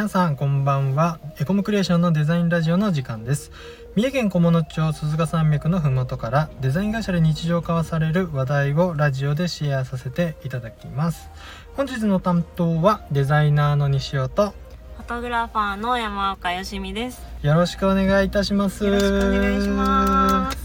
皆さんこんばんは。エコムクリエーションのデザインラジオの時間です。三重県菰野町鈴鹿山脈のふもとからデザイン会社で日常交わされる話題をラジオでシェアさせていただきます。本日の担当はデザイナーの西尾とフォトグラファーの山岡よしみです。よろしくお願いいたします。よろしくお願いします。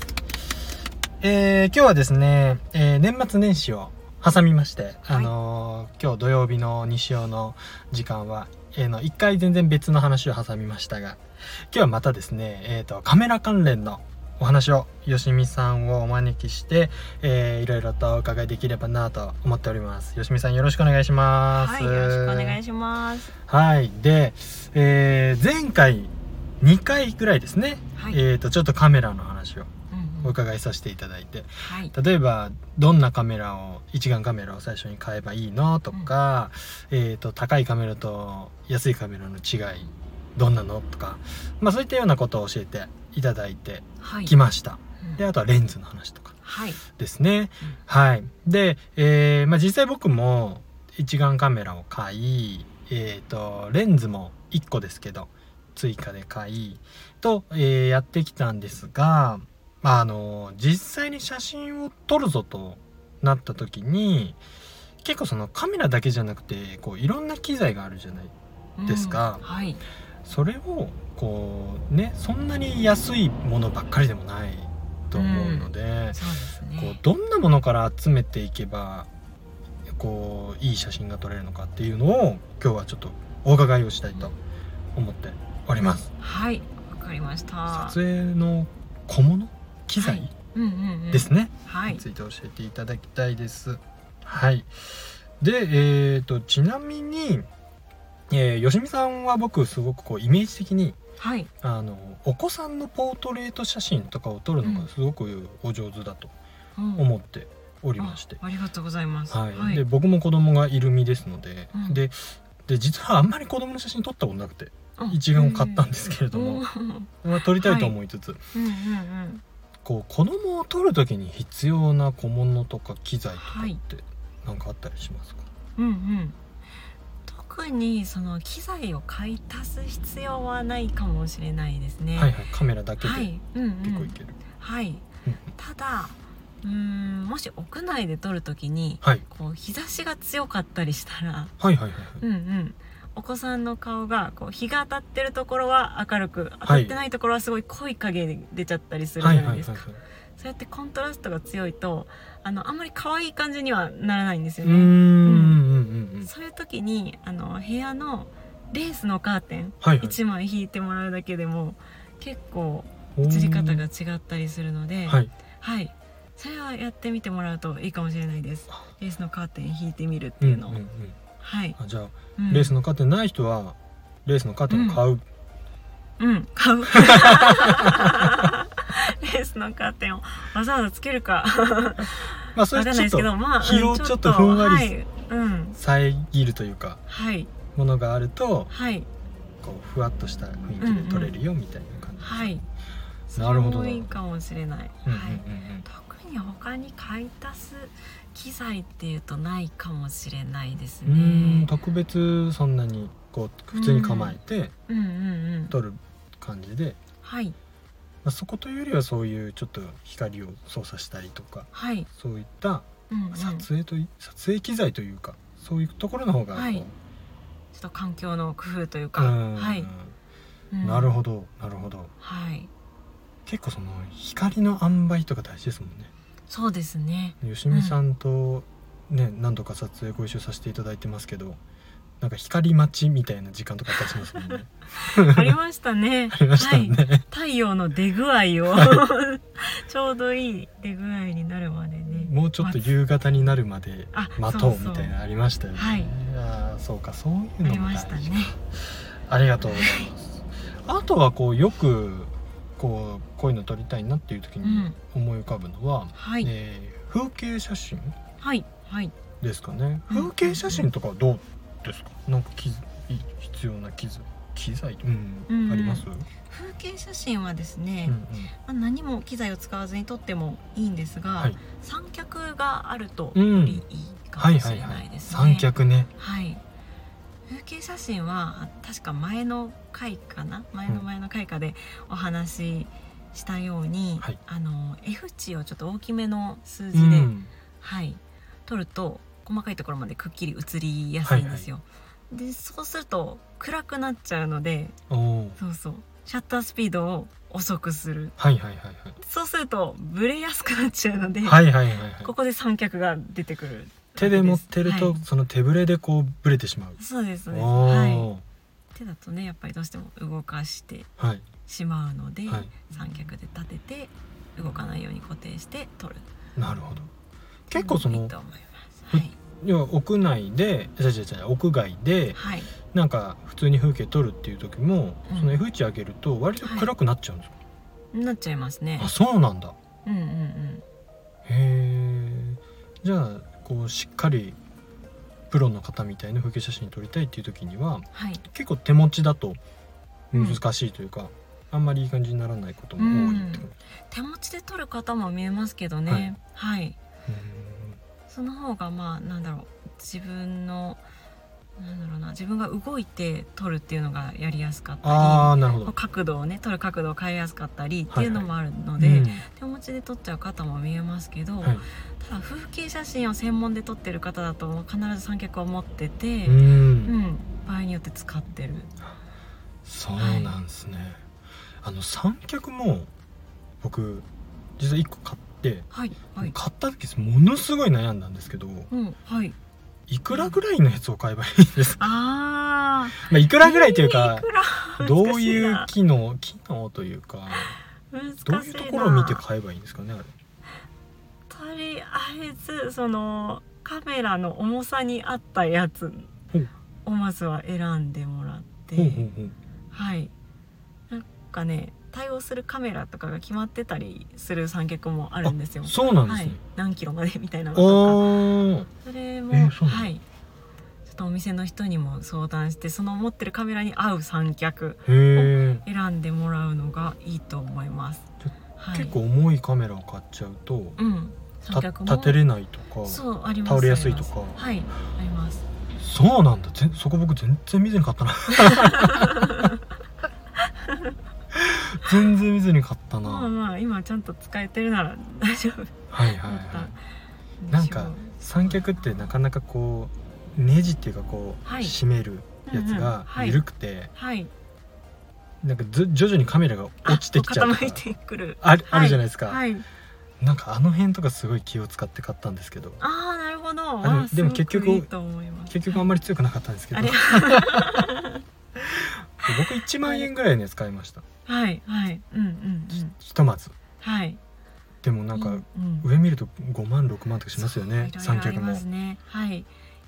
えー今日はですね、えー年末年始を挟みまして、はいあのー今日土曜日の西尾の時間は、えーの一回全然別の話を挟みましたが今日はまたですね、えー、とカメラ関連のお話をよしみさんをお招きして、えーいろいろとお伺いできればなと思っておりますよしみさんよろしくお願いしますはい、よろしくお願いします。はいで、えー前回2回ぐらいですね、はい。えー、とちょっとカメラの話をお伺いさせていただいてはい。例えばどんなカメラを一眼カメラを最初に買えばいいのとか、えー、と高いカメラと安いカメラの違いどんなのとか、まあ、そういったようなことを教えていただいてはい。きました。うんであとはレンズの話とかはい。ですね。うんはい。で、えーまあ、実際僕も一眼カメラを買い、えー、とレンズも1個ですけど追加で買いと、えーやってきたんですが、まあ、あの実際に写真を撮るぞとなった時に結構そのカメラだけじゃなくてこういろんな機材があるじゃないですかうんはい。それをこうねそんなに安いものばっかりでもないと思うので。そうですこうね。どんなものから集めていけばこういい写真が撮れるのかっていうのを今日はちょっとお伺いをしたいと思っております。はい。わかりました。撮影の小物機材はいうんうんうん。ですね、はつ。いて教えていただきたいです。はい。で、えー、とちなみに、えー、よしみさんは僕すごくこうイメージ的にはい。あのお子さんのポートレート写真とかを撮るのがすごくお上手だとうん思っておりまして。あありがとうございます。はいで僕も子供がいる身ですので、うんでで実はあんまり子供の写真撮ったことなくてうん一眼を買ったんですけれども、うんうんまあ、撮りたいと思いつつ、うんうん。こう子供を撮る時に必要な小物とか機材とかはいって何かあったりしますか、うんうん。特にその機材を買い足す必要はないかもしれないですね。はいはいカメラだけではい。うんうん。結構いける、はい。うんただうーんもし屋内で撮るときにはい、こう日差しが強かったりしたらはいはいはいうんうんお子さんの顔がこう日が当たってるところは明るく当たってないところはすごい濃い影で出ちゃったりするじはいゃないですか、そうやってコントラストが強いとあのあんまり可愛い感じにはならないんですよね、うん。うん。そういう時にあの部屋のレースのカーテンはいはい。1枚引いてもらうだけでも結構映り方が違ったりするので、はい。はい、それはやってみてもらうといいかもしれないです。レースのカーテン引いてみるっていうのを、うんうんうんはい、あじゃあうん。レースのカーテンない人はレースのカーテンを買う、うん、買う。レースのカーテンをわざわざつけるか。まあそわかんないですけど、れちょっとまあ、日をうんちょっとふんわり遮るというかはい、ものがあるとはい、こうふわっとした雰囲気で撮れるよみたいな感じ、はい。なるほど。いいかもしれない。うんうん。はい。特に他に買い足す機材っていうとないかもしれないですね。特別そんなにこう普通に構えて。撮る感じで、はい、まあ、そこというよりはそういうちょっと光を操作したりとかはい、そういったうんうん。撮影とい、撮影機材というかそういうところの方がはい。ちょっと環境の工夫というか、うん。はい、うん。なるほどなるほど。はい、結構その光の塩梅とか大事ですもんねそうですね。吉見さんとね、何度か撮影ご一緒させていただいてますけどなんか光待ちみたいな時間とかあったりしますもんね。ありましたね。ありましたよね、はい、太陽の出具合を。ちょうどいい出具合になるまでね。もうちょっと夕方になるまであ待とそうみたいなのありましたよね。はい。あーそうかそういうありのも大事ましたね。ありがとうございます。あとはこうよくこうこういうの撮りたいなっていう時にうん、思い浮かぶのは、はい、えー風景写真はい、はい。ですかね。うん。風景写真とかはどうですか？なんかきい必要な機材機材、うん。うん。あります、風景写真はですね、うんうん。まあ、何も機材を使わずに撮ってもいいんですが、はい。三脚があるとうんよりいいかもしれないですね。三脚ね。はい。風景写真は確か前の回かな？前の前の回かでお話ししたように、はい。あの F 値をちょっと大きめの数う字で、ん。はい。撮ると細かいところまでくっきり映りやすいんですよ。でそうすると暗くなっちゃうのでそうそう。シャッタースピードを遅くする。はいはいはいそうするとブレやすくなっちゃうので、はいはいはいはいはい。ここで三脚が出てくる手で持ってると、はい。その手ぶれでこうブレてしまう。そうですそうです、おはーい、手だとねやっぱりどうしても動かしてはいしまうので、はい。三脚で立てて動かないように固定して撮る。なるほど。結構そのいいと思います。はい、要は屋内でじゃじゃじゃ屋外ではい、なんか普通に風景撮るっていう時も、うん。その F 値上げると割と暗くなっちゃうんですか、なっちゃいますね。あそうなんだ。うんうんうん。へえじゃあこうしっかりプロの方みたいな風景写真撮りたいっていう時にははい。結構手持ちだとうん。難しいというか、あんまりいい感じにならないことも多いってこと。手持ちで撮る方も見えますけどね。はい、うその方がまあなんだろう。自分のなんだろうな自分が動いて撮るっていうのがやりやすかったりああなるほど、角度をね撮る角度を変えやすかったりってはい。いうのもあるので、うん。手持ちで撮っちゃう方も見えますけど、はい。ただ風景写真を専門で撮ってる方だと必ず三脚を持ってて、ううんん場合によって使ってる。そうなんですね、あの三脚も僕実は1個買って、はいはい。買った時ものすごい悩んだんですけどうんはいいくらぐらいのやつを買えばいいんですか、あまあ、いくーらぐらいというかいくら？どういう機能機能というかどういうところを見て買えばいいんですかねあれ？とりあえずそのカメラの重さに合ったやつをまずは選んでもらって、はい。なんかね対応するカメラとかが決まってたりする三脚もあるんですよ。あそうなんではい。すね、、何キロまでみたいなのとか。それも、えーはい。ちょっとお店の人にも相談してその持ってるカメラに合う三脚へえ、選んでもらうのがいいと思います。はい、結構重いカメラを買っちゃうとうん。た三脚も。立てれないとかそうあります倒れやすいとか。はい。あります。そうなんだ。ぜそこ僕全然見ずに買ったな 全然見ずに買ったな、まあまあ今ちゃんと使えてるなら 大丈夫。はいはいはい。なんか三脚ってなかなかこうネジっていうかこう、はい締めるやつがはい。緩くて、はい。なんかず徐々にカメラが落ちてきちゃう傾いてくる。あるあるじゃないですか、はい。なんかあの辺とかすごい気を使って買ったんですけど。ああなるほど。あでも結局結局あんまり強くなかったんですけど。僕1万円ぐらいのやつ買いましたはいはい。うんうんうん。ひとまず。はい。でもなんかうんうん。上見ると5万6万とかしますよね三脚も。ね。はい。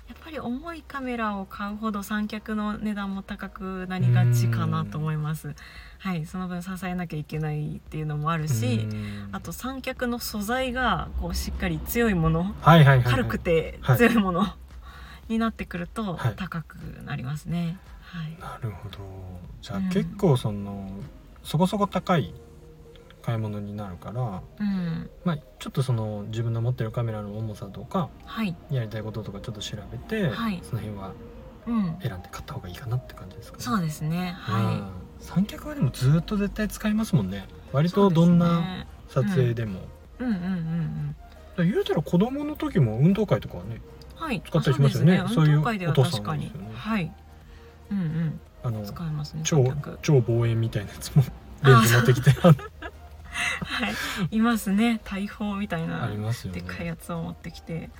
やっぱり重いカメラを買うほど三脚の値段も高くなりがちかなと思います。はい。その分支えなきゃいけないっていうのもあるしうん。あと三脚の素材がこうしっかり強いものはいはいはい、はい、軽くてはい。強いもの になってくるとはい。高くなりますね。はい。なるほど。じゃあうん。結構その、そこそこ高い買い物になるからうん。まあちょっとその自分の持ってるカメラの重さとかはい。やりたいこととかちょっと調べて、はい。その辺はうん。選んで買った方がいいかなって感じですかね。そうですね。うん。は三脚はでもずっと絶対使いますもんね。割いとどんなそうですね。撮影でも、うん。うんうんうんだから言うたら子供の時も運動会とかはねはい。使ったりしますよね。あそういうお父さんね。はい。うんうんあの使えますね超超望遠みたいなやつもレンズ持ってきて。あはい。いますね。大砲みたいなありますよでっかいねやつを持ってきて。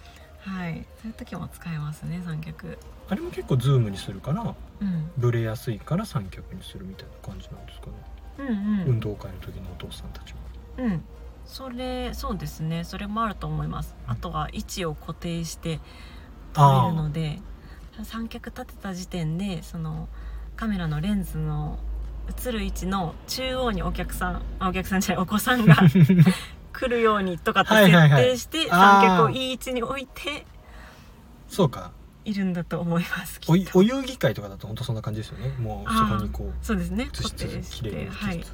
はい。そういう時も使えますね三脚。あれも結構ズームにするからうん。ブレやすいから三脚にするみたいな感じなんですかね、うんうん。運動会の時のお父さんたちはうん。それそうですね。それもあると思います。あとは位置を固定して撮れるので三脚立てた時点でそのカメラのレンズの映る位置の中央にお客さんあお客さんじゃないお子さんが 来るようにとかって設定して三脚をいい位置に置いてそうか。いるんだと思いますおお遊戯会とかだと本当そんな感じですよね。もうそこにこうそうですね。固定し続け綺麗に映てはい。に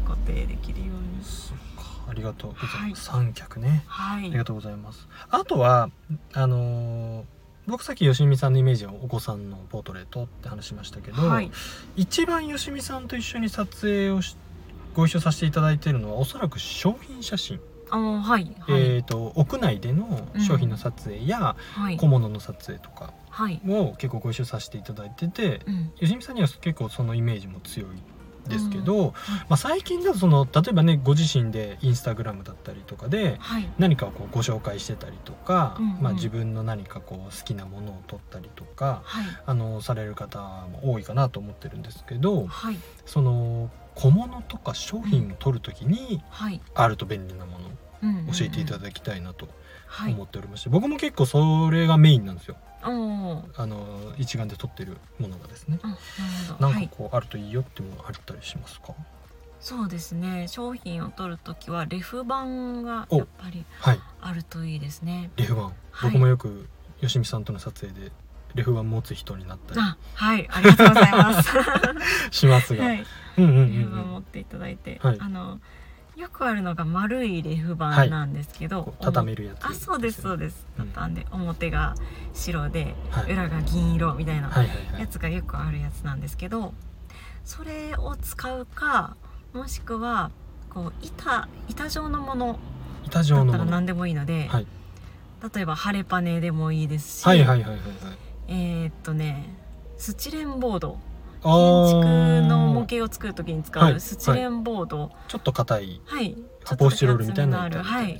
固定できるように。そうか。ありがとう。ございます、はい。三脚ね。はい。ありがとうございます。あとはあのー僕さっき吉見さんのイメージはお子さんのポートレートって話しましたけど、はい。一番吉見さんと一緒に撮影をしご一緒させていただいているのはおそらく商品写真、あのはいはい、えー、と屋内での商品の撮影やはい。小物の撮影とかはい。を結構ご一緒させていただいててうん。吉見さんには結構そのイメージも強いですけど、うんまあ、最近だとその例えばねご自身でインスタグラムだったりとかではい。何かをこうご紹介してたりとか、うんうん。まあ、自分の何かこう好きなものを撮ったりとかはい。あのされる方も多いかなと思ってるんですけどはい。その小物とか商品を撮る時にはい。あると便利なものを教えていただだきたいなとはい。思っておりまして、僕も結構それがメインなんですよあの一眼で撮ってるものがですね。あなんはい。かこうあるといいよっていうのがあったりしますか？そうですね。商品を取るときはレフ板がおやっぱりはい。あるといいですね。レフ板、はい。僕もよく吉見さんとの撮影でレフ板持つ人になったりあはい。ありがとうございます。しますが、はい。うんうんうんレフ板うん持っていただいて、はい。あのよくあるのが丸いレフ板なんですけど、こう畳めるやつあそうですそうでです。うん。畳んで表が白ではい。裏が銀色みたいなはいはいはい。やつがよくあるやつなんですけどそれを使うかもしくはこう板板状のもの板だったら何でもいいので、はい。例えば晴れパネでもいいですし、はいはいはいはいはい。えーっとねスチレンボードあ建ー築の模型を作る時に使はいうスチレンボード。ちょっと硬い。はい、発泡スチロールみたいなる。はい。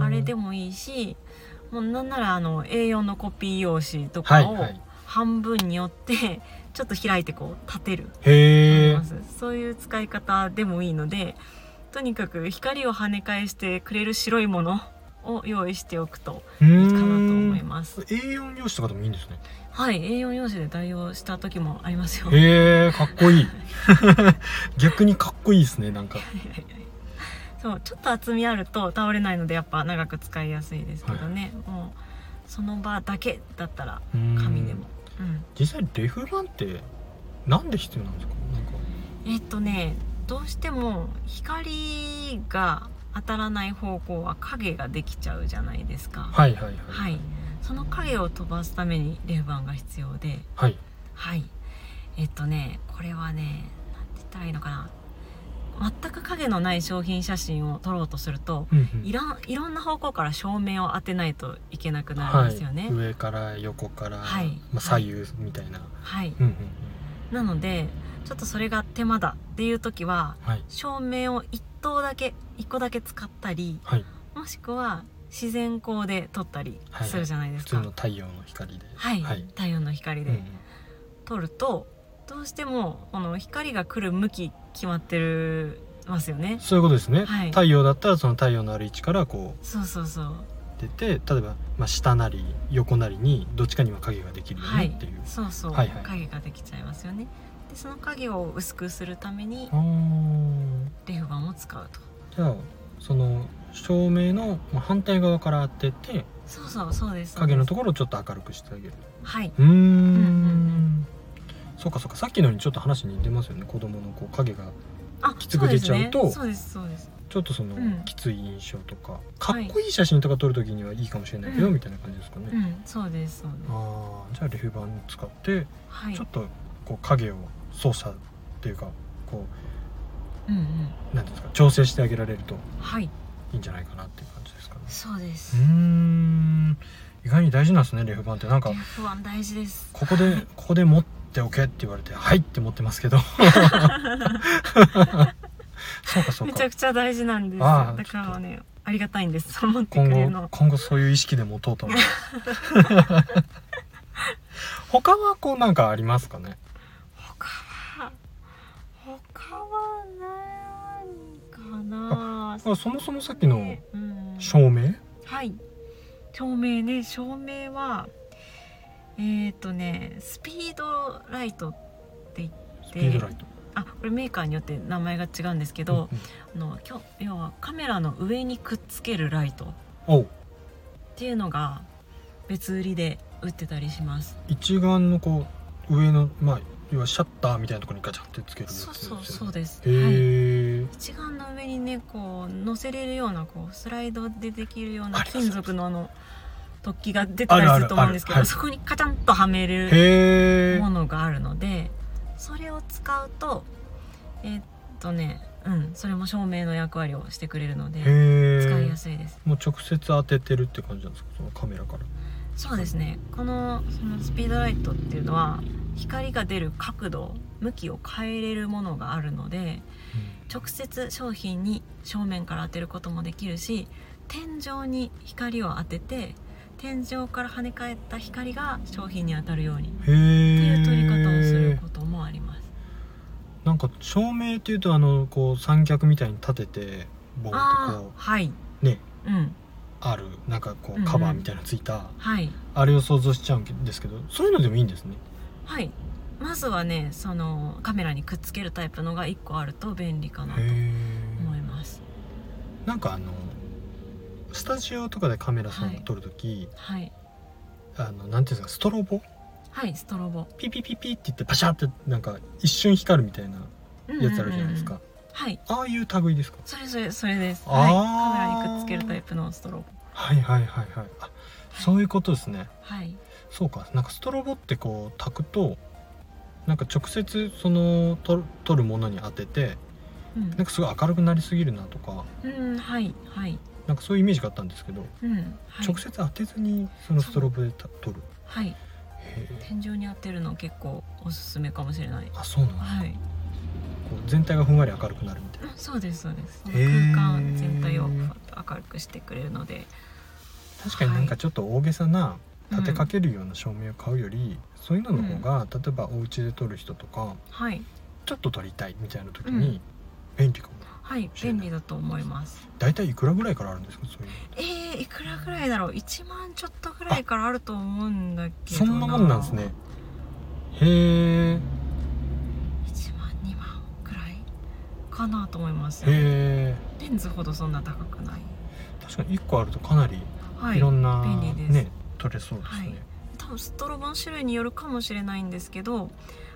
あれでもいいしもうなんならあの A4 のコピー用紙とかをはいはい。半分に折ってちょっと開いてこう立てる。へそういう使い方でもいいのでとにかく光を跳ね返してくれる白いものを用意しておくといいます。A4 用紙とかでもいいんですね。はい A4 用紙で代用した時もありますよ。へえかっこいい。逆にかっこいいですねなんか。そうちょっと厚みあると倒れないのでやっぱ長く使いやすいですけどね、もうその場だけだったら紙紙でも。うん。実際レフ板ってなんで必要なんですか？えっとねどうしても光が当たらない方向は影ができちゃうじゃないですか。はいはいはい。はい、その影を飛ばすためにレフ板が必要で、はい。はい、えっとねこれはねなんて言ったらいいのかな。全く影のない商品写真を撮ろうとするとうんうん。いらんいろんな方向から照明を当てないといけなくなるんですよね。はい、上から横から、はい。まあ、左右みたいな、はい、うんうんなのでちょっとそれが手間だっていう時はうんはい。照明を1灯だけ1個だけ使ったりはい。もしくは自然光で撮ったりはいするじゃないです普か。通の太陽の光で。はい、はい。太陽の光でうんうん。撮ると、どうしてもこの光が来る向き決まってるますよね。そういうことですね、はい。太陽だったらその太陽のある位置からこそうそうそう。う出て例えば、まあ、下なり横なりにどっちかには影ができるよはいねっていう、そうそう、はいはい。影ができちゃいますよね。でその影を薄くするためにレフ板を使うと。じゃあその照明のまあ反対側から当ててそうそうそうです。影のとこ。ころをちょっと明るくしてあげるはい。うーんんそうかそうかさっきのにちょっと話に似てますよね子供のこう影があ、きつく出ちゃうとそうですそうです。ちょっとその、うんきつい印象とかかっこいい写真とか撮るときにはいいかもしれないけど、うんみたいな感じですかね、うん、そうですそうです。ああじゃあレフ板使ってはい。ちょっとこう影を操作っていうかこうんうん。うなんていうんですか調整してあげられるとはい。いいんじゃないかなっていう感じですかねそうでうす。ーん意外に大事なんですねレフ板ってなんかレフ板大事です。ここでここで持っておけって言われて「はい」って持ってますけど そうかそうかめちゃくちゃ大事なんですよ。だからね、ありがたいんです。持ってく今。後今後そういう意識で持とうと思う 他はこうなんかありますかね？他は他は何かな。あそもそもさっきのうん。照明？はい。照明ね、照明はえっ、とね、スピードライトって言って、スピードライト。あ、これメーカーによって名前が違うんですけど、うんうん。あのきょ要はカメラの上にくっつけるライト。っていうのが別売りで売ってたりします。一眼のこう上のまあ要はシャッターみたいなところにガチャってつけるやつそうそうそうです。へはい。え、一眼の上にねこう乗せれるようなこうスライドでできるような金属のあの突起が出てたりすると思うんですけどそこにカチャンとはめるものがあるのでそれを使うとえーっとねうんそれも照明の役割をしてくれるので使いやすいです。もう直接当ててるって感じなんですか？そのカメラから。そうですね。このそのスピードライトっていうのは光が出る角度向きを変えれるものがあるので直接商品に正面から当てることもできるし天井に光を当てて天井から跳ね返った光が商品に当たるようにっていう撮り方をすることもあります。なんか照明っていうとあのこう三脚みたいに立ててボーンとこはい、うね。うん、あるなんかこうんううん。カバーみたいなのついた、はい。あれを想像しちゃうんですけどそういうのでもいいんですね。はいまずはねそのカメラにくっつけるタイプのが1個あると便利かなと思います。なんかあのスタジオとかでカメラさんはい。撮るとき、はい。あのなんていうんですかストロボ？はいストロボ。ピピピピって言ってパシャってなんか一瞬光るみたいなやつあるじゃないですか、うんうんうんはい。ああいう類ですか？それそれそれです。あはい。ーカメラにくっつけるタイプのストロボ。はいはいはいはい。あそういうことですね。はい。そうか。なんかストロボってこう炊くとなんか直接その撮る撮るものに当ててうん。なんかすごい明るくなりすぎるなとかうんはいはい。なんかそういうイメージがあったんですけど、うんはい。直接当てずにそのストロボでた撮る。はい。天井に当てるの結構おすすめかもしれない。あそうなんですか、はい。こう全体がふんわり明るくなるみたいな。うんそうですそうです。空間全体をふわっと明るくしてくれるので。確かになんかちょっと大げさなうん立てかけるような照明を買うより、そういうのの方が、例えばお家で撮る人とかはい。ちょっと撮りたいみたいな時うん。に便利かも、はい便利だと思います。大体いくらぐらいからあるんですか？そういうの。えー、いくらぐらいだろう？1万ちょっとぐらいからあると思うんだけどそんなもんなんですね。へえ1万2万ぐらいかなと思います。へえレンズほどそんな高くない。確かに1個あるとかなりはい。いろんな、便利です。ね撮れそうですね、はい。多分ストロボの種類によるかもしれないんですけど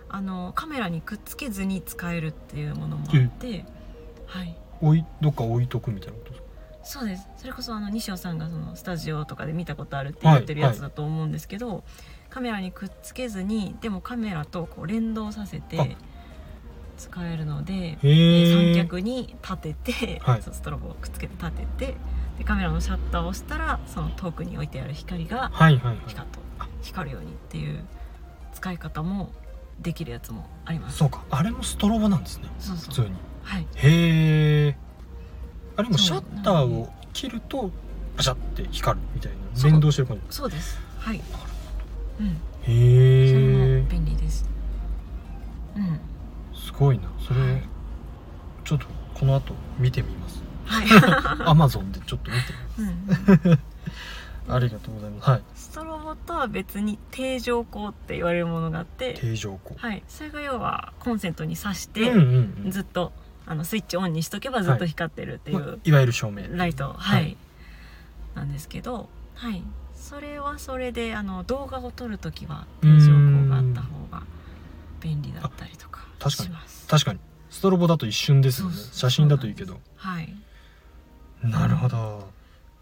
あのカメラにくっつけずに使えるっていうものもあって、はい。置いどっか置いとくみたいなことですか？そうです。それこそあの西尾さんがそのスタジオとかで見たことあるって言ってるやつだと思うんですけど、カメラにくっつけずにでもカメラとこう連動させあ。て使えるので、三え脚に立てて、はい。ストロボをくっつけて立ててでカメラのシャッターを押したらその遠くに置いてある光がはいはいはい。光と光るようにっていう使い方もできるやつもあります。そうか。あれもストロボなんですね。そうそう。普通に。はい。へえあれもシャッターを切るとパシャって光るみたいな。連動してる感じ。そうです。はい。うん。へそれえも便利です。うん。すごいな。それ、はい。ちょっとこの後見てみます。はいアマゾンでちょっと見てみうん。ますありがとうございます。はい。ストロボとは別に定常光って言われるものがあって定常光。はい。それが要はコンセントに挿しうんてずっとあのスイッチオンにしとけばずっと光ってるっていまあういわゆる照明。ライト。はい、はい。なんですけどはい。それはそれであの動画を撮るときは定常光があった方が便利だったりとか確かにします。確かに。ストロボだと一瞬です写真だといいけど。はいなるほど。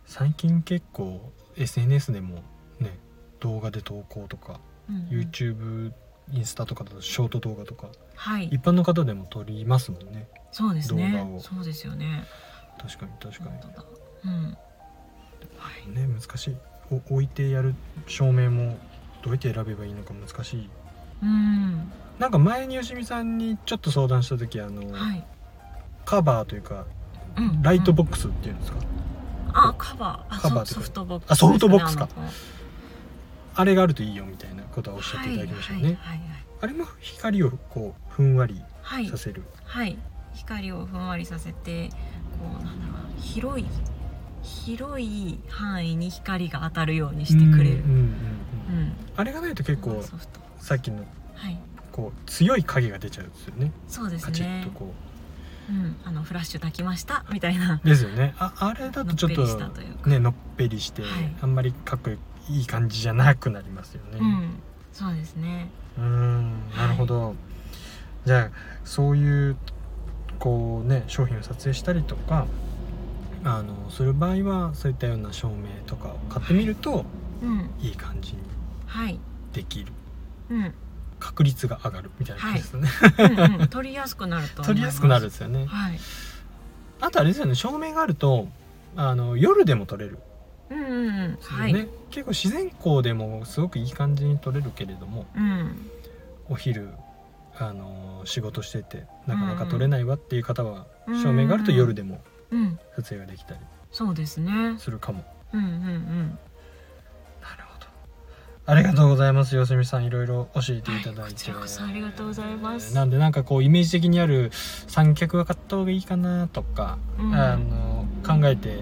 最近結構 SNS でもね動画で投稿とか、うんうん。YouTube インスタとかだとショート動画とかはい。一般の方でも撮りますもんね。そうですね。動画を。そうですよね。確かに確か本当だ。うん。はい。にね難しい。お置いてやる照明もどうやって選べばいいのか難しい。うん。なんか前によしみさんにちょっと相談した時あの、はい、カバーというかうんライトボクックスっていうんですか、あカバー。あカバーソソフトボックス。あソフトボックスか。あれがあるといいよみたいなことはおっしゃっていただきましたよね、はいはいあれも光をこうふんわりはいはいさせる、はい。光をふんわりさせてこうなんだろう。な広い広い範囲に光が当たるようにしてくれる。うんうんうんうん。うん。あれがないと結構さっきのはい。こう強い影が出ちゃうんですよね。そうですカチッねとこうんあのフラッシュ焚きましたみたいな。うですよね。ああれだとちょっとねのっぺりして、はい。あんまりかっこいい感じじゃなくなりますよね。うんそうですね。うーんなるほど、じゃあそういうこうね商品を撮影したりとかあのする場合はそういったような照明とかを買ってみると、うん。いい感じにはい。できる。うん確率が上がるみたいな感じですね、うんうん。取りやすくなると取りやすくなるんですよね。はい。あとあれですよね。照明があるとあの夜でも撮れる。うんうんうん。ね、はい。結構自然光でもすごくいい感じに撮れるけれどもうん。お昼あの仕事しててなかなか撮れないわっていう方は、うん。照明があると夜でもうん。撮影ができたりそうですね。するかも。うんうんうんありがとうございます。よしみさんいろいろ教えていただいて、はいありがとうございます。なんでなんかこうイメージ的にある三脚が買った方がいいかなとか、うんあの考えて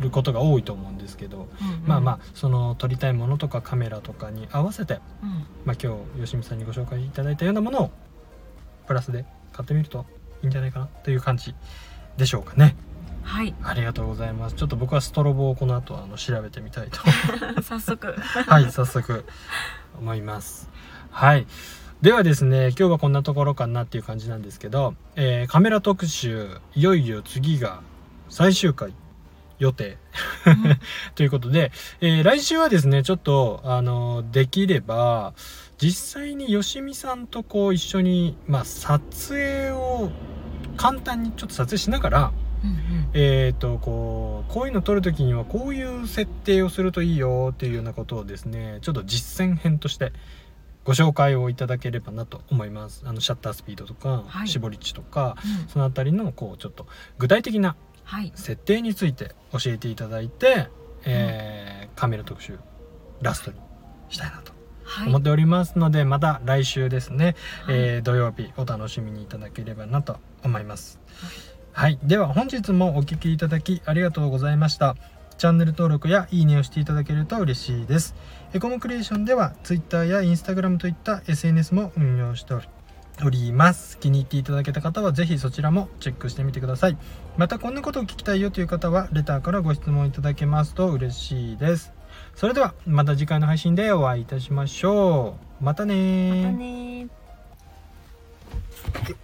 ることが多いと思うんですけど、うんうん。まあまあその撮りたいものとかカメラとかに合わせて、うん。まあ、今日よしみさんにご紹介いただいたようなものをプラスで買ってみるといいんじゃないかなという感じでしょうかねはい。ありがとうございます。ちょっと僕はストロボをこの後あの調べてみたいと。早速。はい早速思います。はい。ではですね今日はこんなところかなっていう感じなんですけど、えーカメラ特集いよいよ次が最終回予定。ということで、えー来週はですねちょっとあのできれば実際によしみさんとこう一緒に、まあ、撮影を簡単にちょっと撮影しながらうんうん。えー、とこうこういうの撮る時にはこういう設定をするといいよっていうようなことをですねちょっと実践編としてご紹介をいただければなと思います。あのシャッタースピードとか、はい。絞り値とかうん。そのあたりのこうちょっと具体的なはい。設定について教えていただいて、えーカメラ特集ラストにしたいなとはい。思っておりますので、また来週ですね、はい。えー土曜日お楽しみにいただければなと思います。はい、では本日もお聞きいただきありがとうございました。チャンネル登録やいいねをしていただけると嬉しいです。エコモクリエーションでは Twitter や Instagram といった SNS も運用しております。気に入っていただけた方はぜひそちらもチェックしてみてください。またこんなことを聞きたいよという方はレターからご質問いただけますと嬉しいです。それではまた次回の配信でお会いいたしましょう。またねーまたねー